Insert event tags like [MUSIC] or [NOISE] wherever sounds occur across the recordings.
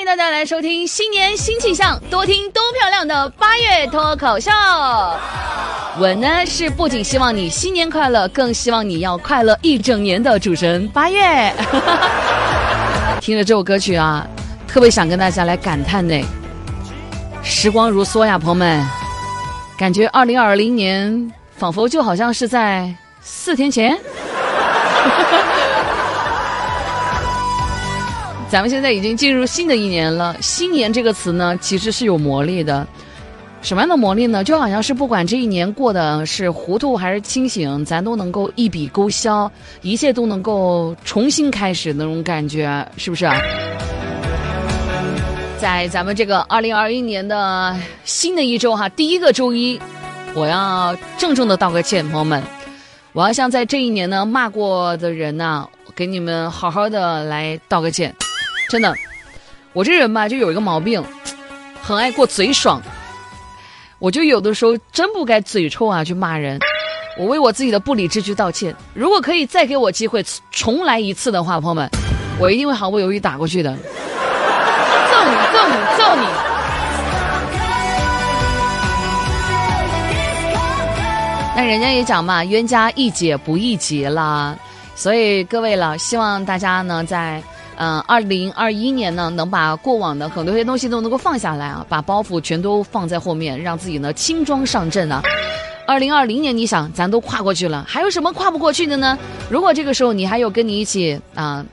欢迎大家来收听新年新气象，多听多漂亮的八月脱口秀。我呢是不仅希望你新年快乐，更希望你要快乐一整年的主持人八月。[LAUGHS] 听了这首歌曲啊，特别想跟大家来感叹呢。时光如梭呀，朋友们，感觉二零二零年仿佛就好像是在四天前。咱们现在已经进入新的一年了。新年这个词呢，其实是有魔力的。什么样的魔力呢？就好像是不管这一年过的是糊涂还是清醒，咱都能够一笔勾销，一切都能够重新开始那种感觉，是不是？啊在咱们这个二零二一年的新的一周哈，第一个周一，我要郑重的道个歉，朋友们，我要向在这一年呢骂过的人呢，给你们好好的来道个歉。真的，我这人吧就有一个毛病，很爱过嘴爽。我就有的时候真不该嘴臭啊去骂人。我为我自己的不理智去道歉。如果可以再给我机会重来一次的话，朋友们，我一定会毫不犹豫打过去的。揍你，揍你，揍你！那人家也讲嘛，冤家宜解不宜结啦。所以各位了，希望大家呢在。嗯，二零二一年呢，能把过往的很多些东西都能够放下来啊，把包袱全都放在后面，让自己呢轻装上阵啊。二零二零年，你想，咱都跨过去了，还有什么跨不过去的呢？如果这个时候你还有跟你一起啊，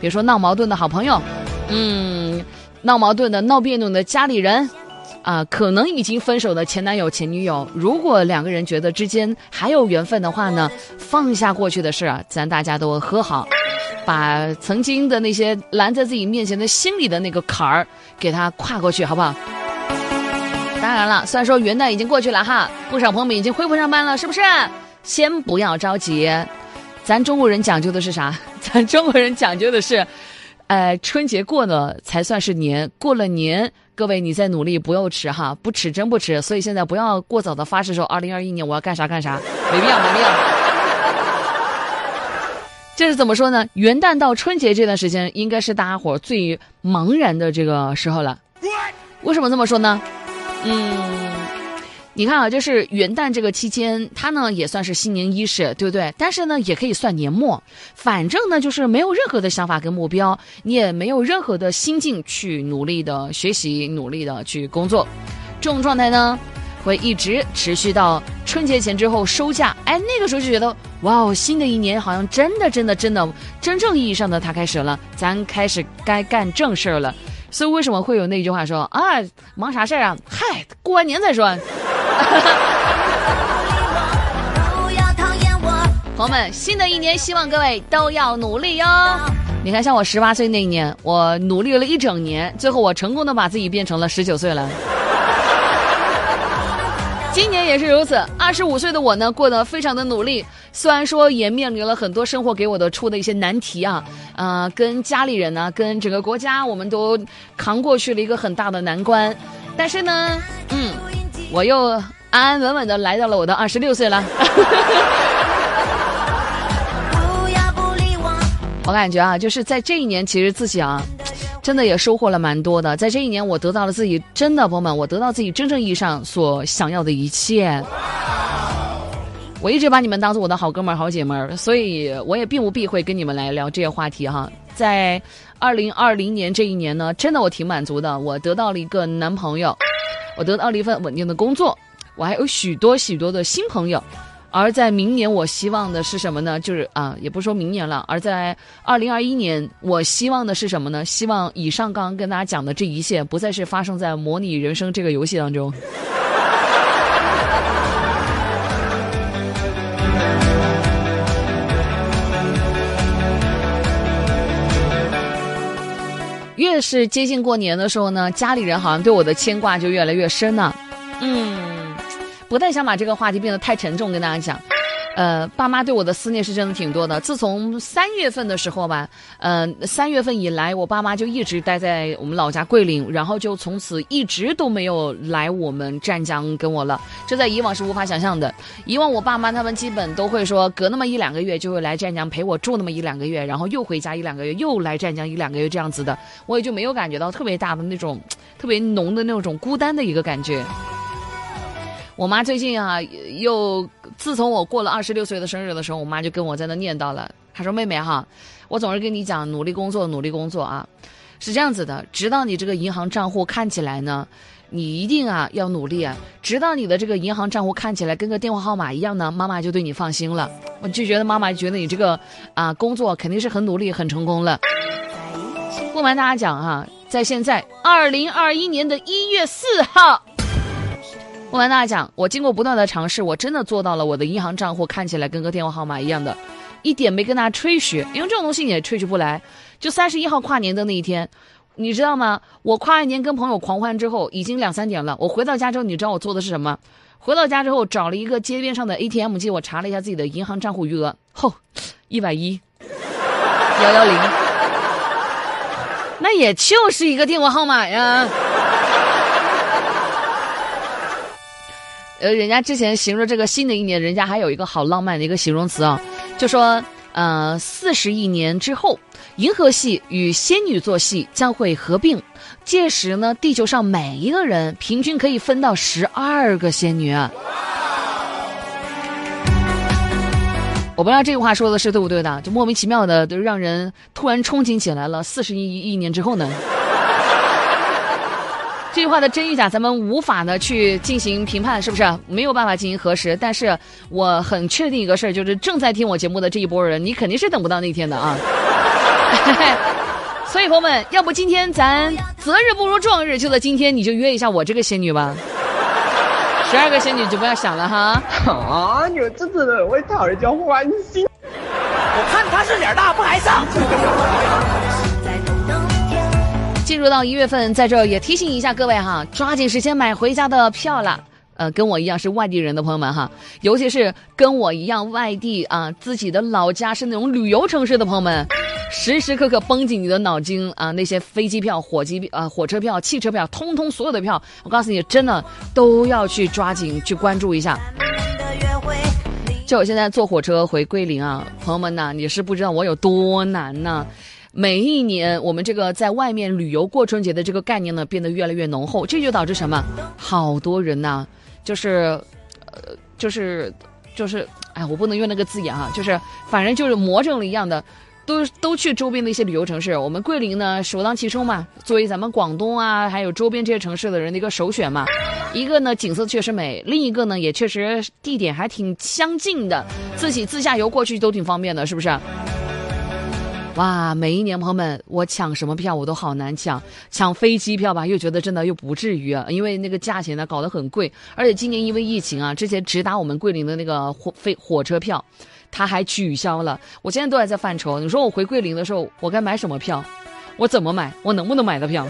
比如说闹矛盾的好朋友，嗯，闹矛盾的、闹别扭的家里人，啊，可能已经分手的前男友、前女友，如果两个人觉得之间还有缘分的话呢，放下过去的事啊，咱大家都和好。把曾经的那些拦在自己面前的心里的那个坎儿，给他跨过去，好不好？当然了，虽然说元旦已经过去了哈，不少朋友们已经恢复上班了，是不是？先不要着急，咱中国人讲究的是啥？[LAUGHS] 咱中国人讲究的是，呃，春节过了才算是年，过了年，各位你再努力不要迟哈，不迟真不迟。所以现在不要过早的发誓说，二零二一年我要干啥干啥，没必要，没必要。这是怎么说呢？元旦到春节这段时间，应该是大家伙最茫然的这个时候了。为什么这么说呢？嗯，你看啊，就是元旦这个期间，它呢也算是新年伊始，对不对？但是呢，也可以算年末。反正呢，就是没有任何的想法跟目标，你也没有任何的心境去努力的学习，努力的去工作。这种状态呢？会一直持续到春节前之后收假，哎，那个时候就觉得哇哦，新的一年好像真的真的真的真正意义上的它开始了，咱开始该干正事儿了。所以为什么会有那句话说啊，忙啥事儿啊？嗨，过完年再说。[LAUGHS] 朋友们，新的一年希望各位都要努力哟。你看，像我十八岁那一年，我努力了一整年，最后我成功的把自己变成了十九岁了。今年也是如此，二十五岁的我呢，过得非常的努力。虽然说也面临了很多生活给我的出的一些难题啊，呃，跟家里人呢，跟整个国家，我们都扛过去了一个很大的难关。但是呢，嗯，我又安安稳稳的来到了我的二十六岁了。[LAUGHS] 我感觉啊，就是在这一年，其实自己啊。真的也收获了蛮多的，在这一年，我得到了自己真的朋友们，我得到自己真正意义上所想要的一切。我一直把你们当做我的好哥们儿、好姐们儿，所以我也并不避讳跟你们来聊这些话题哈。在二零二零年这一年呢，真的我挺满足的，我得到了一个男朋友，我得到了一份稳定的工作，我还有许多许多的新朋友。而在明年，我希望的是什么呢？就是啊，也不说明年了。而在二零二一年，我希望的是什么呢？希望以上刚刚跟大家讲的这一切，不再是发生在模拟人生这个游戏当中。越是接近过年的时候呢，家里人好像对我的牵挂就越来越深了。嗯。不太想把这个话题变得太沉重，跟大家讲，呃，爸妈对我的思念是真的挺多的。自从三月份的时候吧，嗯，三月份以来，我爸妈就一直待在我们老家桂林，然后就从此一直都没有来我们湛江跟我了。这在以往是无法想象的。以往我爸妈他们基本都会说，隔那么一两个月就会来湛江陪我住那么一两个月，然后又回家一两个月，又来湛江一两个月这样子的，我也就没有感觉到特别大的那种特别浓的那种孤单的一个感觉。我妈最近啊，又自从我过了二十六岁的生日的时候，我妈就跟我在那念叨了。她说：“妹妹哈，我总是跟你讲，努力工作，努力工作啊，是这样子的。直到你这个银行账户看起来呢，你一定啊要努力啊。直到你的这个银行账户看起来跟个电话号码一样呢，妈妈就对你放心了。我就觉得妈妈觉得你这个啊工作肯定是很努力、很成功了。不瞒大家讲哈，在现在二零二一年的一月四号。”我跟大家讲，我经过不断的尝试，我真的做到了。我的银行账户看起来跟个电话号码一样的，一点没跟大家吹嘘，因为这种东西你也吹嘘不来。就三十一号跨年的那一天，你知道吗？我跨完年跟朋友狂欢之后，已经两三点了。我回到家之后，你知道我做的是什么？回到家之后，找了一个街边上的 ATM 机，我查了一下自己的银行账户余额，吼，一百一，幺幺零，那也就是一个电话号码呀。呃，人家之前形容这个新的一年，人家还有一个好浪漫的一个形容词啊，就说，呃，四十亿年之后，银河系与仙女座系将会合并，届时呢，地球上每一个人平均可以分到十二个仙女啊。我不知道这个话说的是对不对的，就莫名其妙的，就让人突然憧憬起来了。四十亿亿年之后呢？这句话的真与假，咱们无法呢去进行评判，是不是没有办法进行核实？但是我很确定一个事儿，就是正在听我节目的这一波人，你肯定是等不到那天的啊！[LAUGHS] 所以朋友们，要不今天咱择日不如撞日，就在今天你就约一下我这个仙女吧。十二个仙女就不要想了哈！啊，你们真的会讨人家欢心。我看他是脸大不害臊。进入到一月份，在这也提醒一下各位哈，抓紧时间买回家的票了。呃，跟我一样是外地人的朋友们哈，尤其是跟我一样外地啊，自己的老家是那种旅游城市的朋友们，时时刻刻绷紧你的脑筋啊，那些飞机票、火机啊、火车票、汽车票，通通所有的票，我告诉你，真的都要去抓紧去关注一下。就我现在坐火车回桂林啊，朋友们呐，你是不知道我有多难呐。每一年，我们这个在外面旅游过春节的这个概念呢，变得越来越浓厚，这就导致什么？好多人呐，就是，呃，就是，就是，哎，我不能用那个字眼啊，就是，反正就是魔怔了一样的，都都去周边的一些旅游城市。我们桂林呢，首当其冲嘛，作为咱们广东啊，还有周边这些城市的人的一个首选嘛。一个呢，景色确实美；另一个呢，也确实地点还挺相近的，自己自驾游过去都挺方便的，是不是？哇，每一年朋友们，我抢什么票我都好难抢，抢飞机票吧，又觉得真的又不至于啊，因为那个价钱呢搞得很贵，而且今年因为疫情啊，之前直达我们桂林的那个火飞火车票，它还取消了，我现在都还在犯愁。你说我回桂林的时候，我该买什么票？我怎么买？我能不能买到票？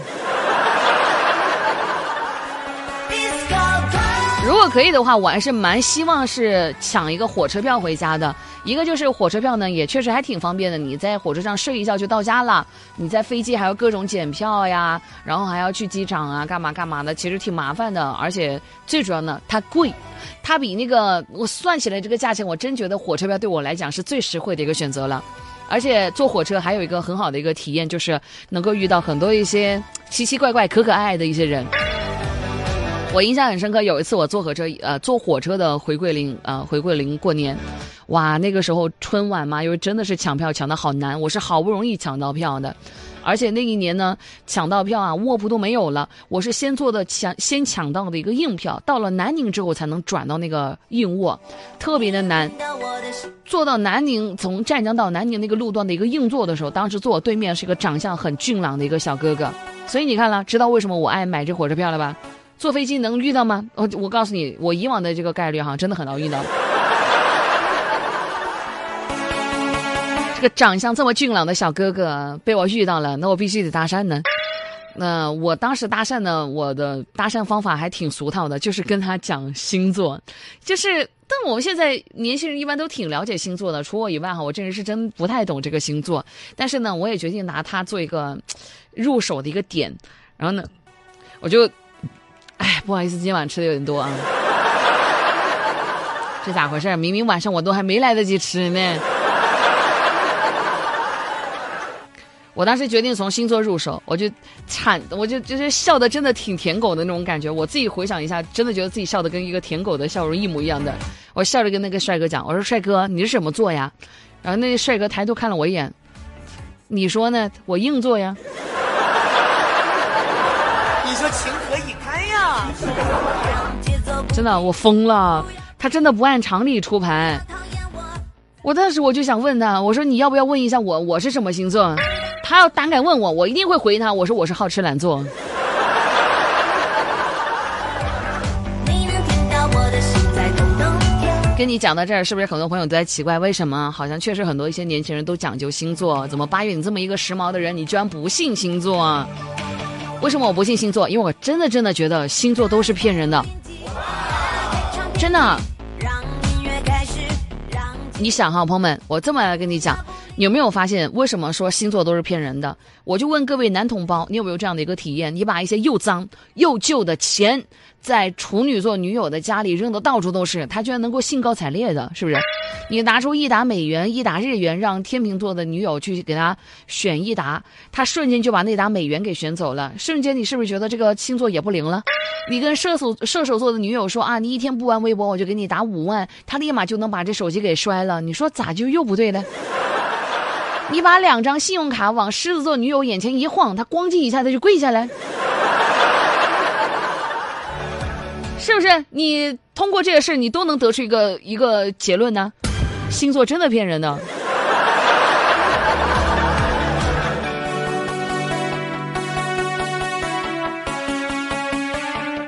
如果可以的话，我还是蛮希望是抢一个火车票回家的。一个就是火车票呢，也确实还挺方便的。你在火车上睡一觉就到家了。你在飞机还要各种检票呀，然后还要去机场啊，干嘛干嘛的，其实挺麻烦的。而且最主要呢，它贵，它比那个我算起来这个价钱，我真觉得火车票对我来讲是最实惠的一个选择了。而且坐火车还有一个很好的一个体验，就是能够遇到很多一些奇奇怪怪、可可爱爱的一些人。我印象很深刻，有一次我坐火车，呃，坐火车的回桂林，呃，回桂林过年，哇，那个时候春晚嘛，因为真的是抢票抢的好难，我是好不容易抢到票的，而且那一年呢，抢到票啊，卧铺都没有了，我是先坐的抢，先抢到的一个硬票，到了南宁之后才能转到那个硬卧，特别的难。坐到南宁，从湛江到南宁那个路段的一个硬座的时候，当时坐我对面是一个长相很俊朗的一个小哥哥，所以你看了，知道为什么我爱买这火车票了吧？坐飞机能遇到吗？我我告诉你，我以往的这个概率哈，真的很难遇到。这个长相这么俊朗的小哥哥被我遇到了，那我必须得搭讪呢。那我当时搭讪呢，我的搭讪方法还挺俗套的，就是跟他讲星座，就是。但我们现在年轻人一般都挺了解星座的，除我以外哈，我这人是真不太懂这个星座。但是呢，我也决定拿它做一个入手的一个点。然后呢，我就，哎，不好意思，今晚吃的有点多啊。[LAUGHS] 这咋回事？明明晚上我都还没来得及吃呢。我当时决定从星座入手，我就惨，我就就是笑的真的挺舔狗的那种感觉。我自己回想一下，真的觉得自己笑的跟一个舔狗的笑容一模一样的。我笑着跟那个帅哥讲：“我说帅哥，你是什么座呀？”然后那个帅哥抬头看了我一眼：“你说呢？我硬座呀。”真的，我疯了。他真的不按常理出牌。我当时我就想问他：“我说你要不要问一下我，我是什么星座？”他要胆敢问我，我一定会回他。我说我是好吃懒做。跟你讲到这儿，是不是很多朋友都在奇怪，为什么好像确实很多一些年轻人都讲究星座？怎么八月你这么一个时髦的人，你居然不信星座？为什么我不信星座？因为我真的真的觉得星座都是骗人的，真的。你想哈，朋友们，我这么来跟你讲。有没有发现，为什么说星座都是骗人的？我就问各位男同胞，你有没有这样的一个体验？你把一些又脏又旧的钱，在处女座女友的家里扔的到处都是，他居然能够兴高采烈的，是不是？[LAUGHS] 你拿出一沓美元、一沓日元，让天秤座的女友去给他选一沓，他瞬间就把那沓美元给选走了。瞬间，你是不是觉得这个星座也不灵了？你跟射手射手座的女友说啊，你一天不玩微博，我就给你打五万，他立马就能把这手机给摔了。你说咋就又不对了？你把两张信用卡往狮子座女友眼前一晃，她咣叽一下，她就跪下来，是不是？你通过这个事你都能得出一个一个结论呢？星座真的骗人的。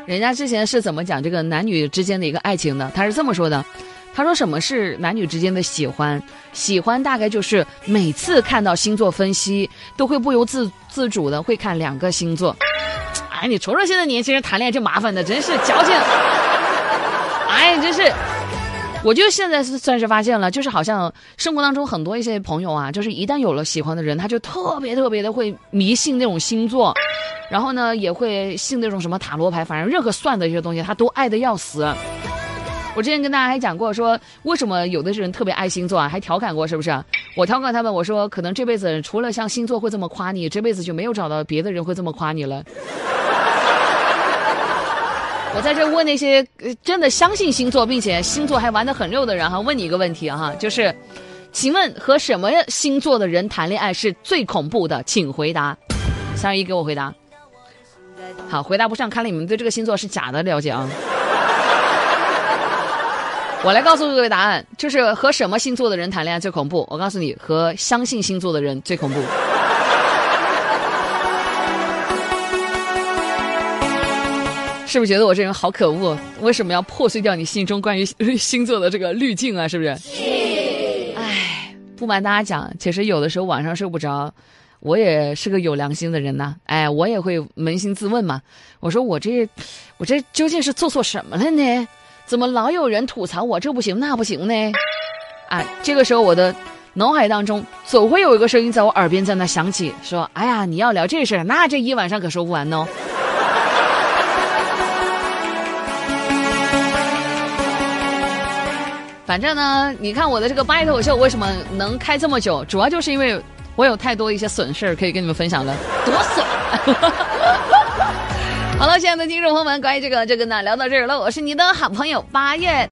人家之前是怎么讲这个男女之间的一个爱情的？他是这么说的。他说：“什么是男女之间的喜欢？喜欢大概就是每次看到星座分析，都会不由自自主的会看两个星座。哎，你瞅瞅现在年轻人谈恋爱这麻烦的，真是矫情。哎，真是，我就现在是算是发现了，就是好像生活当中很多一些朋友啊，就是一旦有了喜欢的人，他就特别特别的会迷信那种星座，然后呢，也会信那种什么塔罗牌，反正任何算的一些东西，他都爱的要死。”我之前跟大家还讲过，说为什么有的人特别爱星座啊？还调侃过，是不是？我调侃他们，我说可能这辈子除了像星座会这么夸你，这辈子就没有找到别的人会这么夸你了。我在这问那些真的相信星座，并且星座还玩得很溜的人哈，问你一个问题哈，就是，请问和什么星座的人谈恋爱是最恐怖的？请回答。三二一，给我回答。好，回答不上，看来你们对这个星座是假的了解啊。我来告诉各位答案，就是和什么星座的人谈恋爱最恐怖？我告诉你，和相信星座的人最恐怖。[LAUGHS] 是不是觉得我这人好可恶？为什么要破碎掉你心中关于 [LAUGHS] 星座的这个滤镜啊？是不是？唉，不瞒大家讲，其实有的时候晚上睡不着，我也是个有良心的人呐。哎，我也会扪心自问嘛。我说我这，我这究竟是做错什么了呢？怎么老有人吐槽我这不行那不行呢？啊，这个时候我的脑海当中总会有一个声音在我耳边在那响起，说：“哎呀，你要聊这事儿，那这一晚上可说不完哦。”反正呢，你看我的这个八一脱口秀为什么能开这么久，主要就是因为我有太多一些损事儿可以跟你们分享了，多损！好了，亲爱的听众朋友们，关于这个这个呢，聊到这儿了。我是你的好朋友八月。